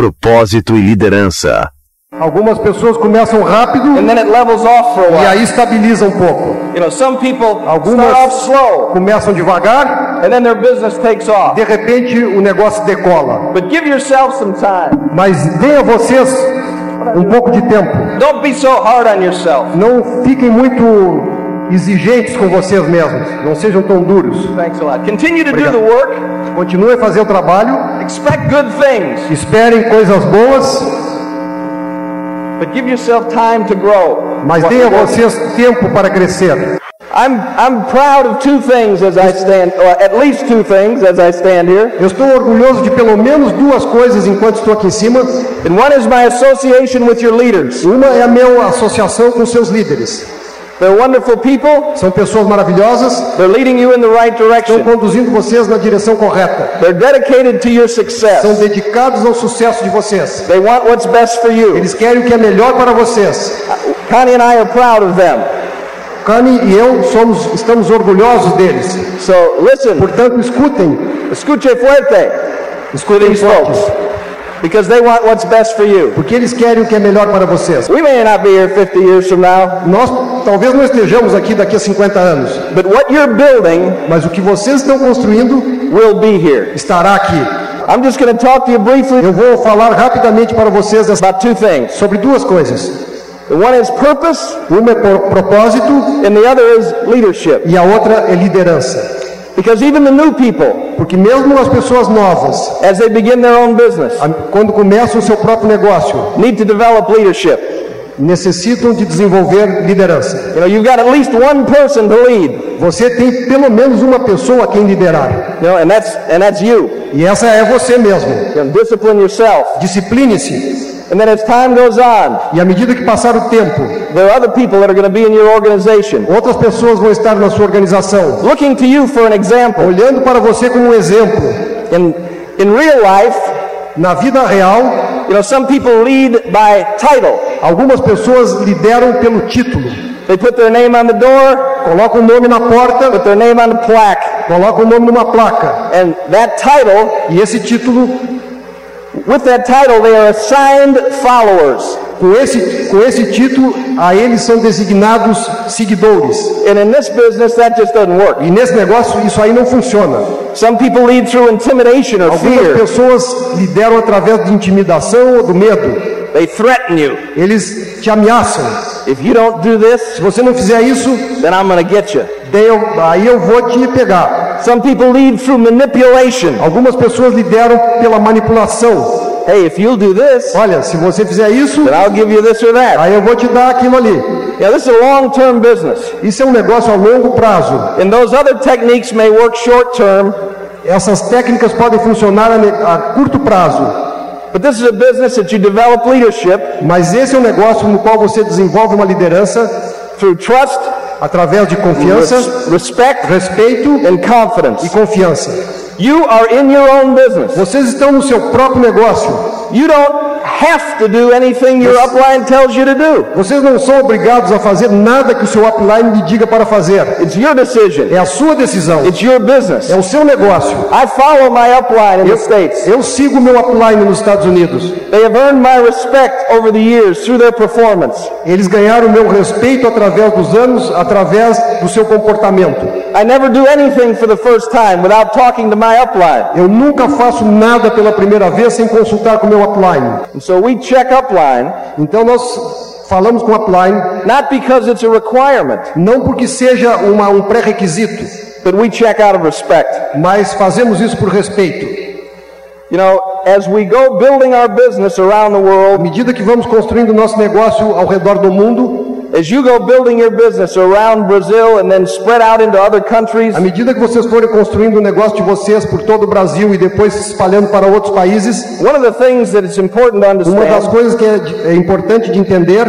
propósito e liderança. Algumas pessoas começam rápido and then it levels off for a e aí estabiliza um pouco. You know, some people Algumas start off slow começam devagar, and then their business takes off. de repente o negócio decola. But give yourself some time. Mas dê a vocês um pouco de tempo. Don't be so hard on yourself. Não fiquem muito exigentes com vocês mesmos. Não sejam tão duros. Thanks a lot. Continue to do Obrigado. the work. Continue a fazer o trabalho. Expect good things, Esperem coisas boas, but give yourself time to grow. mas dê a vocês tempo para crescer. I'm, I'm proud of two things as I stand, or at least two things as I stand here. Eu estou orgulhoso de pelo menos duas coisas enquanto estou aqui em cima. And one is my association with your leaders. Uma é a minha associação com seus líderes. They're wonderful people. São pessoas maravilhosas, They're leading you in the right estão direction. conduzindo vocês na direção correta. They're dedicated to your São success. dedicados ao sucesso de vocês. They want what's best for you. Eles querem o que é melhor para vocês. Connie and I are proud of them. Cani e eu somos, estamos orgulhosos deles. So listen, Portanto, escutem, escuche fuerte to escutem fortes, because they want what's best for you. porque eles querem o que é melhor para vocês. We may not be here 50 years from now, Nós talvez não estejamos aqui daqui a 50 anos, but what you're building mas o que vocês estão construindo will be here. estará aqui. I'm just going to talk to you briefly Eu vou falar rapidamente para vocês about two things. sobre duas coisas. The one is purpose, Uma é propósito and the other is leadership. e a outra é liderança. Because even the new people, Porque mesmo as pessoas novas, as they begin their own business, quando começam o seu próprio negócio, need to develop leadership. necessitam de desenvolver liderança. You know, you've got at least one person to lead, Você tem pelo menos uma pessoa a quem liderar. you know, and that's and that's you. E essa é você mesmo. You know, discipline yourself. Discipline-se. And then as time goes on, E à medida que passar o tempo, there are other people that are going to be in your organization, outras pessoas vão estar na sua organização, looking to you for an example. olhando para você como um exemplo. In in real life, Na vida real, you know, some people lead by title. algumas pessoas lideram pelo título. They put their name on the door, Colocam o nome na porta, put their name on the plaque, colocam o nome numa placa. and that title, E esse título, with that title, they are assigned followers. com esse, com esse título, a eles são designados seguidores. And in this business, that just doesn't work. E nesse negócio, isso aí não funciona. Some people lead through intimidation or Algumas fear. pessoas lideram através de intimidação ou do medo. They threaten you. Eles te ameaçam. If you don't do this, Se você não fizer isso, then I'm going to get you. eu, aí eu vou te pegar. Some people lead through manipulation. Algumas pessoas lideram pela manipulação. Hey, if you'll do this, Olha, se você fizer isso, then I'll give you this or that. aí eu vou te dar aquilo ali. Yeah, this is a long-term business. Isso é um negócio a longo prazo. And those other techniques may work short-term, Essas técnicas podem funcionar a, a curto prazo, but this is a business that you develop leadership mas esse é um negócio no qual você desenvolve uma liderança through trust, através de confiança, res- respect, respeito and confidence. e confiança. You are in your own business. Vocês estão no seu próprio negócio. You don't have to do anything your upline tells you to do. Vocês não são obrigados a fazer nada que o seu upline lhe diga para fazer. It's your decision. É a sua decisão. It's your business. É o seu negócio. I follow my upline in the States. Eu sigo meu upline nos Estados Unidos. They have earned my respect over the years through their performance. Eles ganharam o meu respeito através dos anos, através do seu comportamento. I never do anything for the first time without talking to my upline. Eu nunca faço nada pela primeira vez sem consultar com meu upline. So we check upline, Então nós falamos com upline, not because it's a requirement, não porque seja uma, um pré-requisito, but we check out of respect. mas fazemos isso por respeito. You know, as we go building our business around the À world, medida que vamos construindo nosso negócio ao redor do mundo, as you go building your business around Brazil and then spread out into other countries, à medida que vocês forem construindo o negócio de vocês por todo o Brasil e depois se espalhando para outros países, one of the things that it's important to uma das understand coisas que é, é importante de entender,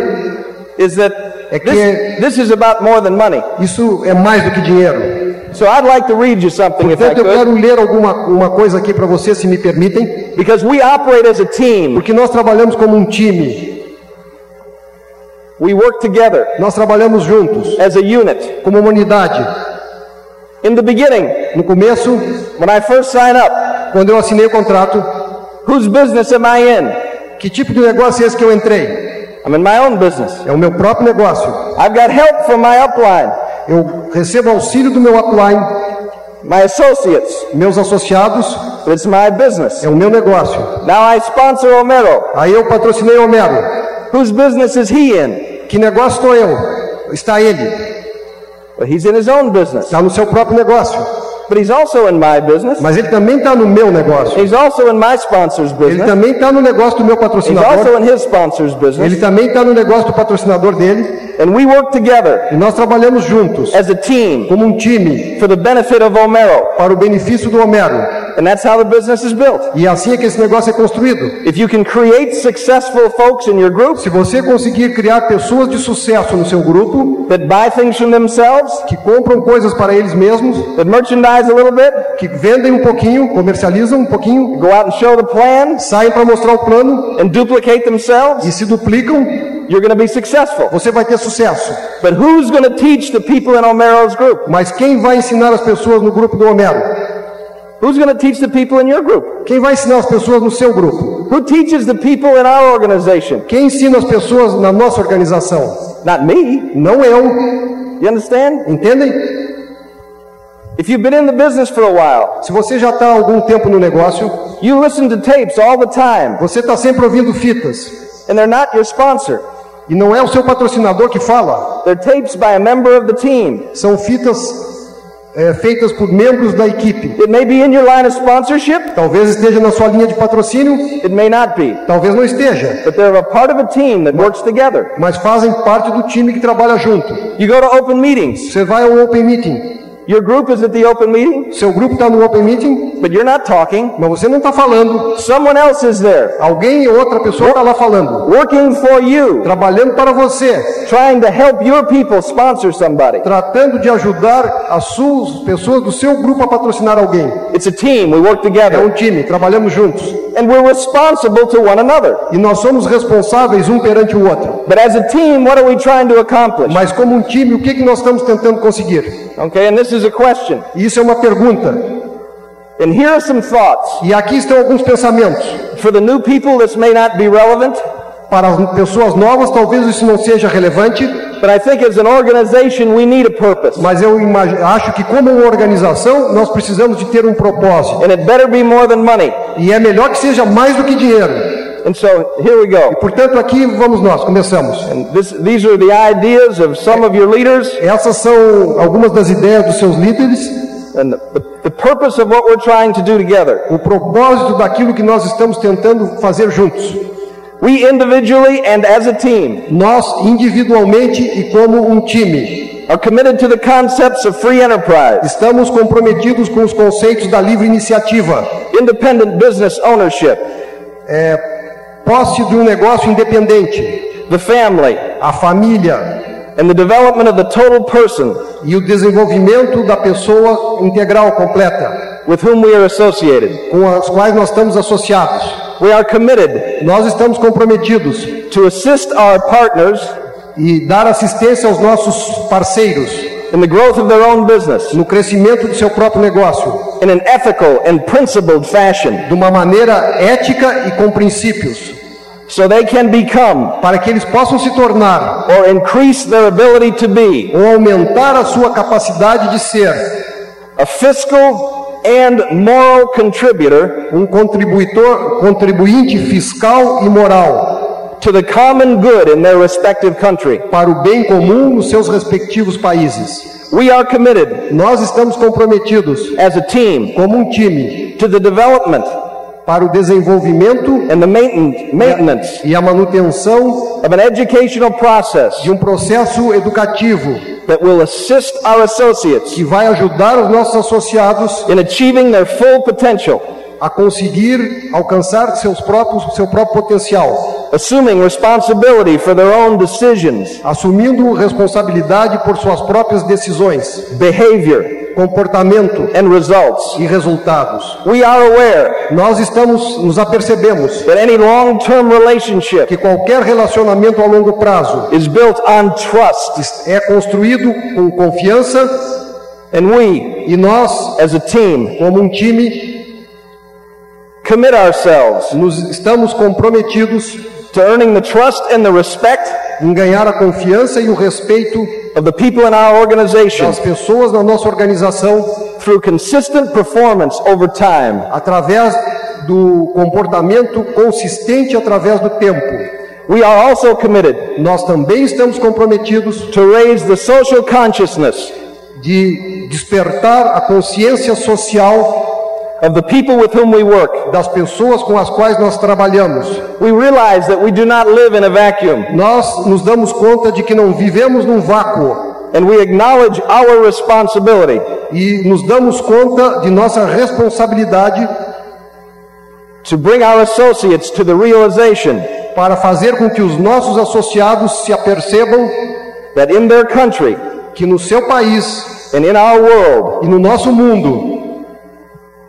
is that É que- this, this is about more than money. isso é mais do que dinheiro. So I'd like to read you something if I Portanto, eu quero ler alguma uma coisa aqui para vocês, se me permitem, because we operate as a team. porque nós trabalhamos como um time, We work together nós trabalhamos juntos, as a unit. como uma unidade. In the beginning, No começo, when I first sign up, quando eu assinei o contrato, Whose business am I in? Que tipo de negócio é esse que eu entrei? I'm in my own business. É o meu próprio negócio. I've got help from my upline, Eu recebo auxílio do meu upline, my associates, meus associados, it's my business. é o meu negócio. Now I sponsor Homero. Aí eu patrocinei Homero. Whose business is he in? Que negócio estou eu? Está ele. Well, he's in his own business. Está no seu próprio negócio. But he's also in my business. Mas ele também está no meu negócio. He's also in my sponsor's Ele business. também está no negócio do meu He's also patrocinador. in his sponsor's Ele business. também está no negócio do patrocinador dele. And we work together E nós trabalhamos juntos, as a team como um time, for the benefit of Homero. para o benefício do Homero. And that's how the business is built. E assim é que esse negócio é construído. If you can create successful folks in your group Se você conseguir criar pessoas de sucesso no seu grupo, that buy things from themselves, que compram coisas para eles mesmos, that merchandise a little bit, que vendem um pouquinho, comercializam um pouquinho, go out and show the plan, saem para mostrar o plano and duplicate themselves, e se duplicam, you're going to be successful. você vai ter sucesso. But who's going to teach the people in Homero's group? Mas quem vai ensinar as pessoas no grupo do Homero? Who's going to teach the people in your group? Quem vai ensinar as pessoas no seu grupo? Who teaches the people in our organization? Quem ensina as pessoas na nossa organização? Not me. Não eu. You understand? Entendem? If you've been in the business for a while, Se você já está há algum tempo no negócio, you listen to tapes all the time, você está sempre ouvindo fitas. and they're not your sponsor. E não é o seu patrocinador que fala. They're tapes by a member of the team. São fitas é, feitas por membros da equipe. It may be in your line of sponsorship, Talvez esteja na sua linha de patrocínio, it may not be. talvez não esteja. But they're a part of a team that works together. Mas fazem parte do time que trabalha junto. You go to open meetings. Você vai ao Open Meeting. Your group is at the open meeting, Seu grupo está no Open Meeting, but you're not talking. mas você não está falando. Someone else is there, Alguém ou outra pessoa está lá falando. working for you, Trabalhando para você. trying to help your people sponsor somebody. Tratando de ajudar as suas pessoas do seu grupo a patrocinar alguém. It's a team. We work É um together. time, trabalhamos juntos. And we're responsible to one another. E nós somos responsáveis um perante o outro. But as a team, what are we trying to accomplish? Mas como um time, o que, que nós estamos tentando conseguir? Okay, and this is a question. Isso é uma pergunta. And here are some thoughts. E aqui estão alguns pensamentos. For the new people, this may not be relevant, Para as pessoas novas, talvez isso não seja relevante, but I think as an organization, we need a purpose. mas eu acho que como uma organização, nós precisamos de ter um propósito. And it better be more than money. E é melhor que seja mais do que dinheiro. And so here we go. Portanto, aqui vamos nós, começamos. And this, these are the ideas of some of your leaders Essas são algumas das ideias dos seus líderes, and the, the purpose of what we're trying to do together. o propósito daquilo que nós estamos tentando fazer juntos. We individually and as a team Nós, individualmente e como um time, are committed to the concepts of free enterprise, estamos comprometidos com os conceitos da livre iniciativa, independent business ownership, posse de um negócio independente, the family, a família. and the development of the total person e o desenvolvimento da pessoa integral, completa, with whom we are associated. com as quais nós estamos associados. We are committed Nós estamos comprometidos to assist our partners e dar assistência aos nossos parceiros in the growth of their own business no crescimento do seu próprio negócio, in an ethical and principled fashion de uma maneira ética e com princípios, so they can become para que eles possam se tornar or increase their ability to be ou aumentar a sua capacidade de ser a fiscal and moral contributor um contribuidor, contribuinte fiscal e moral to the common good in their respective country. para o bem comum nos seus respectivos países. We are committed Nós estamos comprometidos as a team como um time to the development para o desenvolvimento and the mainten- maintenance e a manutenção of an educational process de um processo educativo that will assist our associates que vai ajudar os nossos associados in achieving their full potential, a conseguir alcançar seus próprios, seu próprio potencial, assuming responsibility for their own decisions, assumindo responsabilidade por suas próprias decisões, behavior, comportamento and results. e resultados. We are aware Nós estamos, nos apercebemos that any long-term relationship que qualquer relacionamento a longo prazo is built on trust, é construído com confiança and we, e nós, as a team, como um time, commit ourselves nos estamos comprometidos to earning the trust and the respect em ganhar a confiança e o respeito of the people in our organization das pessoas na nossa organização through consistent performance over time. através do comportamento consistente através do tempo. We are also committed Nós também estamos comprometidos to raise the social consciousness de despertar a consciência social of the people with whom we work. das pessoas com as quais nós trabalhamos. We realize that we do not live in a vacuum Nós nos damos conta de que não vivemos num vácuo and we acknowledge our responsibility e nos damos conta de nossa responsabilidade to bring our associates to the realization para fazer com que os nossos associados se apercebam that in their country que no seu país and in our world, e no nosso mundo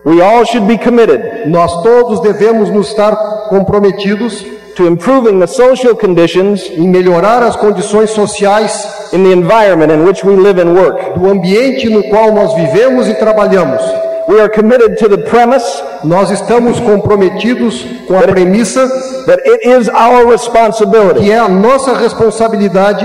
we all should be committed nós todos devemos nos estar comprometidos to improving the social conditions em melhorar as condições sociais in the environment in which we live and work. do ambiente no qual nós vivemos e trabalhamos. We are committed to the premise Nós estamos comprometidos com a premissa that it is our responsibility que é a nossa responsabilidade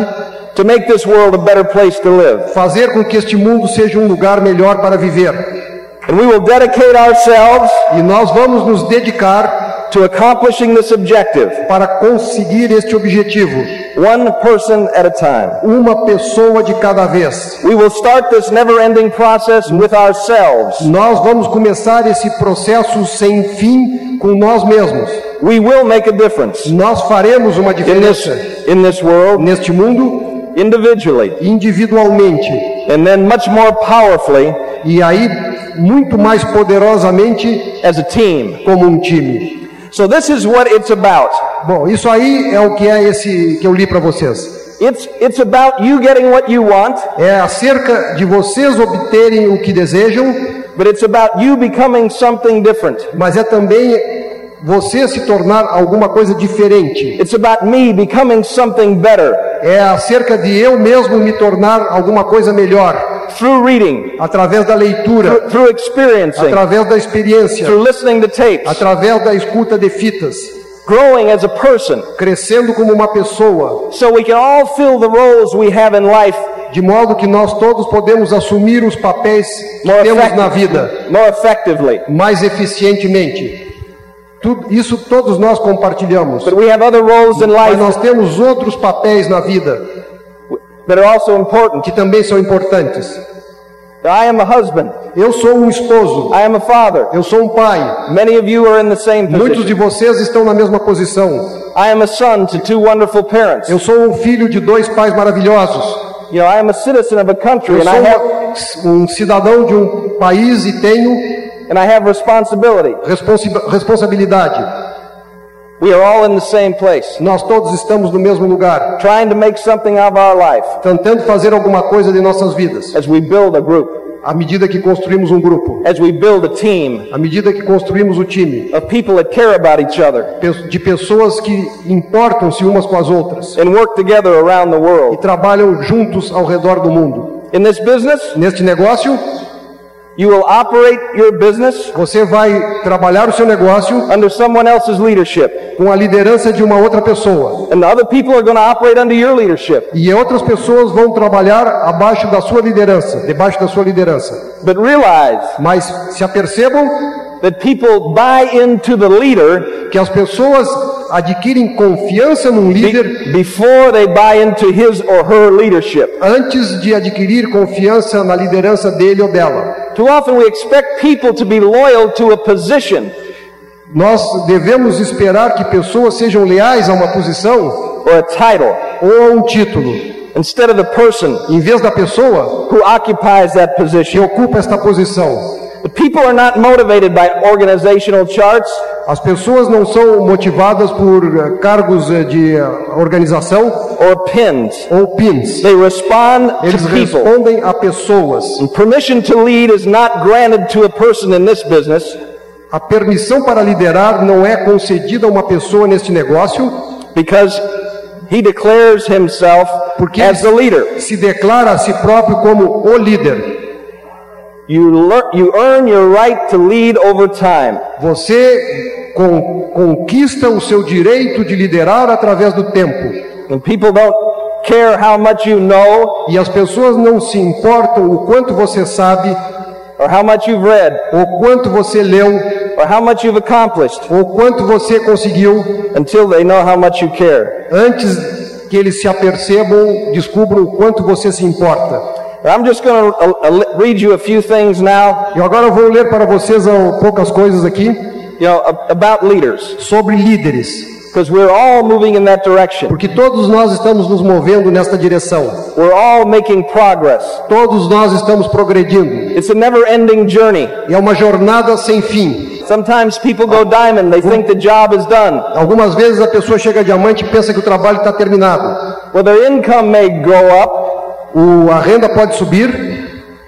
to make this world a better place to live. fazer com que este mundo seja um lugar melhor para viver. And we will dedicate ourselves E nós vamos nos dedicar to accomplishing this objective, para conseguir este objetivo, one person at a time. uma pessoa de cada vez. We will start this never ending process with ourselves. Nós vamos começar esse processo sem fim com nós mesmos. We will make a difference Nós faremos uma in this, diferença in this world neste mundo individually individualmente and then much more powerfully e aí muito mais poderosamente as a team. como um time. So this is what it's about. Bom, isso aí é o que é esse que eu li para vocês. It's, it's about you getting what you want, É acerca de vocês obterem o que desejam, but it's about you becoming something different. mas é também você se tornar alguma coisa diferente. It's about me becoming something better É acerca de eu mesmo me tornar alguma coisa melhor. Through reading, através da leitura, through, through experiencing, através da experiência, through listening to tapes, através da escuta de fitas, growing as a person, crescendo como uma pessoa, so we can all fill the roles we have in life de modo que nós todos podemos assumir os papéis que temos na vida. mais eficientemente. Tudo, isso todos nós compartilhamos. But we have other roles in Mas life nós temos outros papéis na vida that are also important. que também são importantes. I am a husband. Eu sou um esposo, I am a father. eu sou um pai. Many of you are in the same Muitos de vocês estão na mesma posição. I am a son to two wonderful parents. Eu sou um filho de dois pais maravilhosos. You know, I am a citizen of a country Eu and I have, sou um cidadão de um país e tenho and I have responsibility. responsi- responsabilidade. We are all in the same place, Nós todos estamos no mesmo lugar, trying to make something of our life. Tentando fazer alguma coisa de nossas vidas, as we build a group, à medida que construímos um grupo, as we build a team. À medida que construímos o time, of people that care about each other. De pessoas que importam-se umas com as outras. And work together around the e world. trabalham juntos ao redor do mundo. In this business, Neste negócio, you will operate your business você vai trabalhar o seu negócio under someone else's leadership, com a liderança de uma outra pessoa. and the other people are going to operate under your leadership. E outras pessoas vão trabalhar abaixo da sua liderança, debaixo da sua liderança. But realize Mas se apercebam that people buy into the leader que as pessoas adquirem confiança num líder before they buy into his or her leadership. antes de adquirir confiança na liderança dele ou dela. Too often we expect people to be loyal to a position Nós devemos esperar que pessoas sejam leais a uma posição or a title ou a um título, instead of the person em vez da pessoa who occupies that que position. ocupa esta posição. The people are not motivated by organizational charts. As pessoas não são motivadas por eh, cargos eh, de eh, organização or pins. ou pins. They respond Eles to people. respondem a pessoas. And permission to lead is not granted to a person in this business A permissão para liderar não é concedida a uma pessoa neste negócio, because he declares himself porque as the leader. se declara a si próprio como o líder. You, you earn your right to lead over time. Você con- conquista o seu direito de liderar através do tempo. And people don't care how much you know E as pessoas não se importam o quanto você sabe, or how much you've read ou quanto você leu, or how much you've accomplished ou quanto você conseguiu, until they know how much you care. antes que eles se apercebam, descubram o quanto você se importa. I'm just going to read you a few things now, E agora eu vou ler para vocês ah, poucas coisas aqui you know, about leaders, sobre líderes, because we're all moving in that direction. porque todos nós estamos nos movendo nesta direção. We're all making progress. Todos nós estamos progredindo. It's a never-ending journey. E é uma jornada sem fim. Sometimes people go diamond, they think the job is done. Algumas vezes a pessoa chega diamante e pensa que o trabalho está terminado. Well, their income may go up, O, a renda pode subir,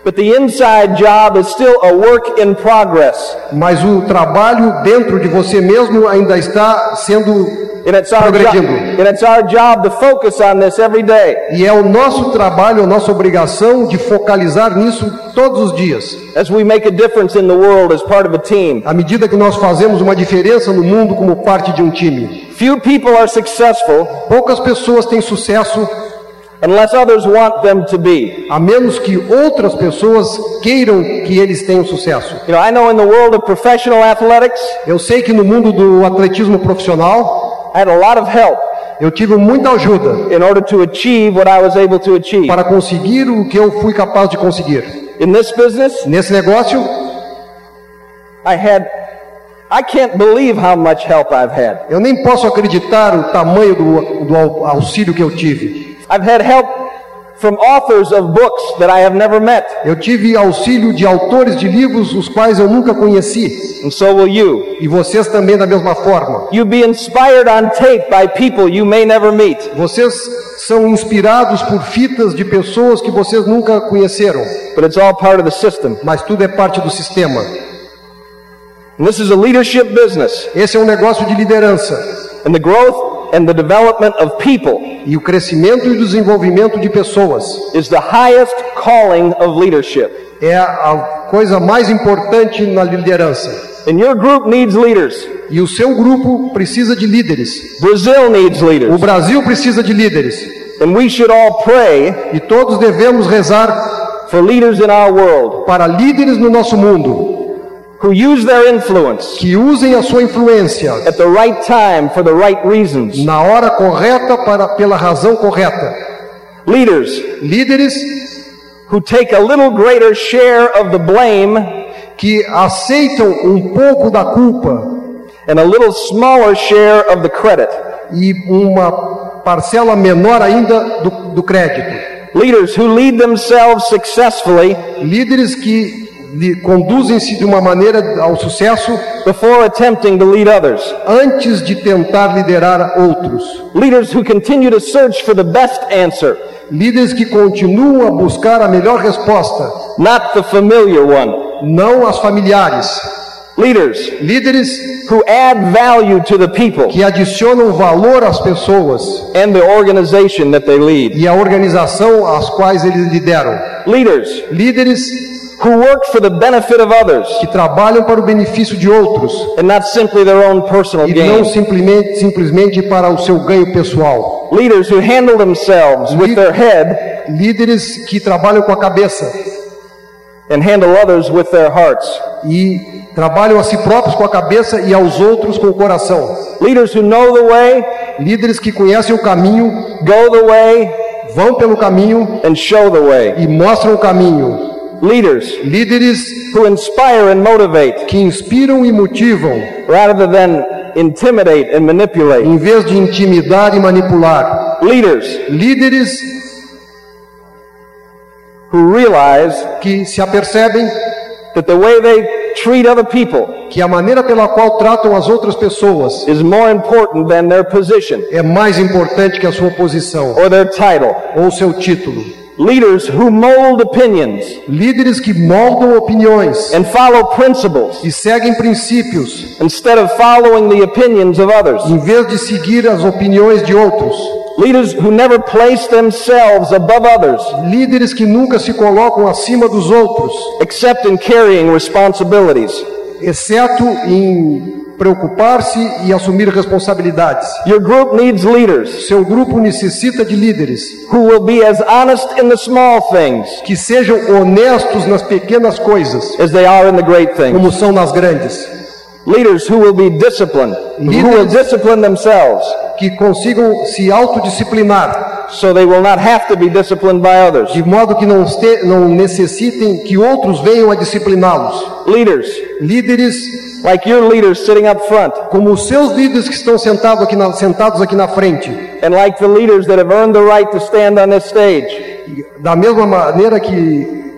but the inside job is still a work in progress. mas o trabalho dentro de você mesmo ainda está sendo And it's our, Progredindo. and it's our job to focus on this every day. e é o nosso trabalho, a nossa obrigação de focalizar nisso todos os dias. As we make a difference in the world as part of a team. À medida que nós fazemos uma diferença no mundo como parte de um time. Few people are successful Poucas pessoas têm sucesso unless others want them to be. a menos que outras pessoas queiram que eles tenham sucesso. You know, I know in the world of professional athletics, Eu sei que no mundo do atletismo profissional I had a lot of help eu tive muita ajuda in order to achieve what I was able to achieve. para conseguir o que eu fui capaz de conseguir. In this business, Nesse negócio, I had, I can't believe how much help I've had. eu nem posso acreditar o tamanho do, do au- auxílio que eu tive. I've had help from authors of books that I have never met, Eu tive auxílio de autores de livros os quais eu nunca conheci. and so will you. E vocês também da mesma forma. You be inspired on tape by people you may never meet. Vocês são inspirados por fitas de pessoas que vocês nunca conheceram. But it's all part of the system. Mas tudo é parte do sistema. And this is a leadership business. Esse é um negócio de liderança. And the growth and the development of people E o crescimento e o desenvolvimento de pessoas is the highest calling of leadership. é a coisa mais importante na liderança. And your group needs leaders. E o seu grupo precisa de líderes. Brazil needs O leaders. Brasil precisa de líderes. And we should all pray E todos devemos rezar for leaders in our world para líderes no nosso mundo who use their influence que usem a sua influência at the right time for the right reasons. na hora correta para pela razão correta. Leaders Líderes who take a little greater share of the blame que aceitam um pouco da culpa and a little smaller share of the credit. e uma parcela menor ainda do, do crédito. Leaders who lead themselves successfully Líderes que conduzem-se de uma maneira ao sucesso before attempting to lead others. antes de tentar liderar outros. Leaders who continue to search for the best answer, Líderes que continuam a buscar a melhor resposta, not the familiar one. não as familiares. Leaders Líderes who add value to the people que adicionam valor às pessoas and the organization that they lead. e à organização às quais eles lideram. Leaders Líderes who work for the benefit of others que trabalham para o benefício de outros and not simply their own personal e não simplesmente, simplesmente para o seu ganho pessoal. Leaders who handle themselves with their head Líderes que trabalham com a cabeça and handle others with their hearts. e trabalham a si próprios com a cabeça e aos outros com o coração. Leaders who know the way, Líderes que conhecem o caminho, go the way, vão pelo caminho and show the way. e mostram o caminho. Leaders Líderes who inspire and motivate que inspiram e motivam, rather than intimidate and manipulate. em vez de intimidar e manipular. Leaders Líderes who realize que se apercebem that the way they treat other people que a maneira pela qual tratam as outras pessoas is more important than their position é mais importante que a sua posição or their title. ou seu título. Leaders who mold opinions Líderes que moldam opiniões and follow principles e seguem princípios, instead of following the opinions of others. em vez de seguir as opiniões de outros. Leaders who never place themselves above others, líderes que nunca se colocam acima dos outros, except in carrying responsibilities. exceto em preocupar-se e assumir responsabilidades. Your group needs leaders Seu grupo necessita de líderes who will be as honest in the small things que sejam honestos nas pequenas coisas, as they are in the great things. como são nas grandes, Leaders who will be disciplined, who will discipline themselves. que consigam se autodisciplinar, so they will not have to be disciplined by others. de modo que não, este- não necessitem que outros venham a discipliná-los. Leaders. Líderes like your leaders sitting up front. como os seus líderes que estão sentados aqui na, sentados aqui na frente, and like the leaders that have earned the right to stand on this stage, da mesma maneira que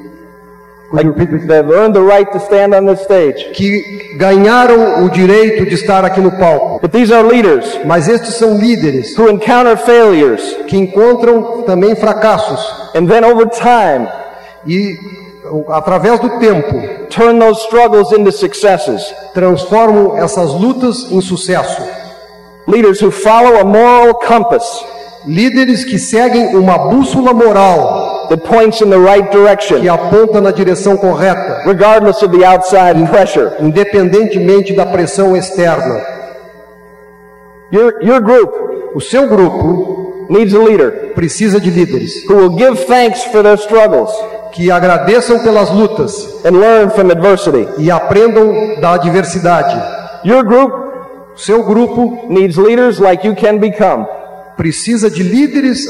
que ganharam o direito de estar aqui no palco. But these are leaders Mas estes são líderes who encounter failures que encontram também fracassos and then over time e, através do tempo, turn those struggles into successes. transformam essas lutas em sucesso. Leaders who follow a moral compass Líderes que seguem uma bússola moral that points in the right que direction, aponta na direção correta, regardless of the outside pressure. independentemente da pressão externa. Your, your group O seu grupo needs a leader precisa de líderes who will give thanks for their struggles que agradeçam pelas lutas and learn from adversity. e aprendam da adversidade. Your group seu grupo needs leaders like you can become, precisa de líderes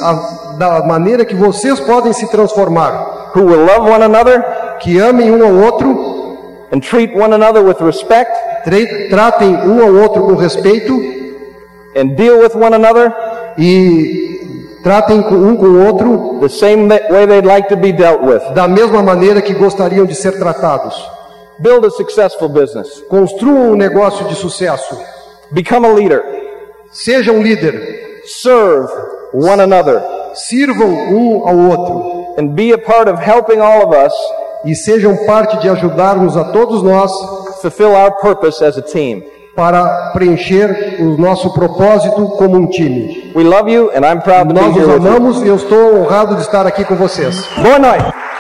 da maneira que vocês podem se transformar, who will love one another que amem um ao outro, and treat one another with respect tratem um ao outro com respeito and deal with one another e tratem com um com o outro the same way they'd like to be dealt with. da mesma maneira que gostariam de ser tratados. Build a successful business. Construam um negócio de sucesso. Become a leader. Seja um líder. Serve one another Sirvam um ao outro and be a part of helping all of us e sejam parte de ajudarmos a todos nós fulfill our purpose as a team. para preencher o nosso propósito como um time. We love you and I'm proud to be Nós here os with you. amamos e eu estou honrado de estar aqui com vocês. Boa noite.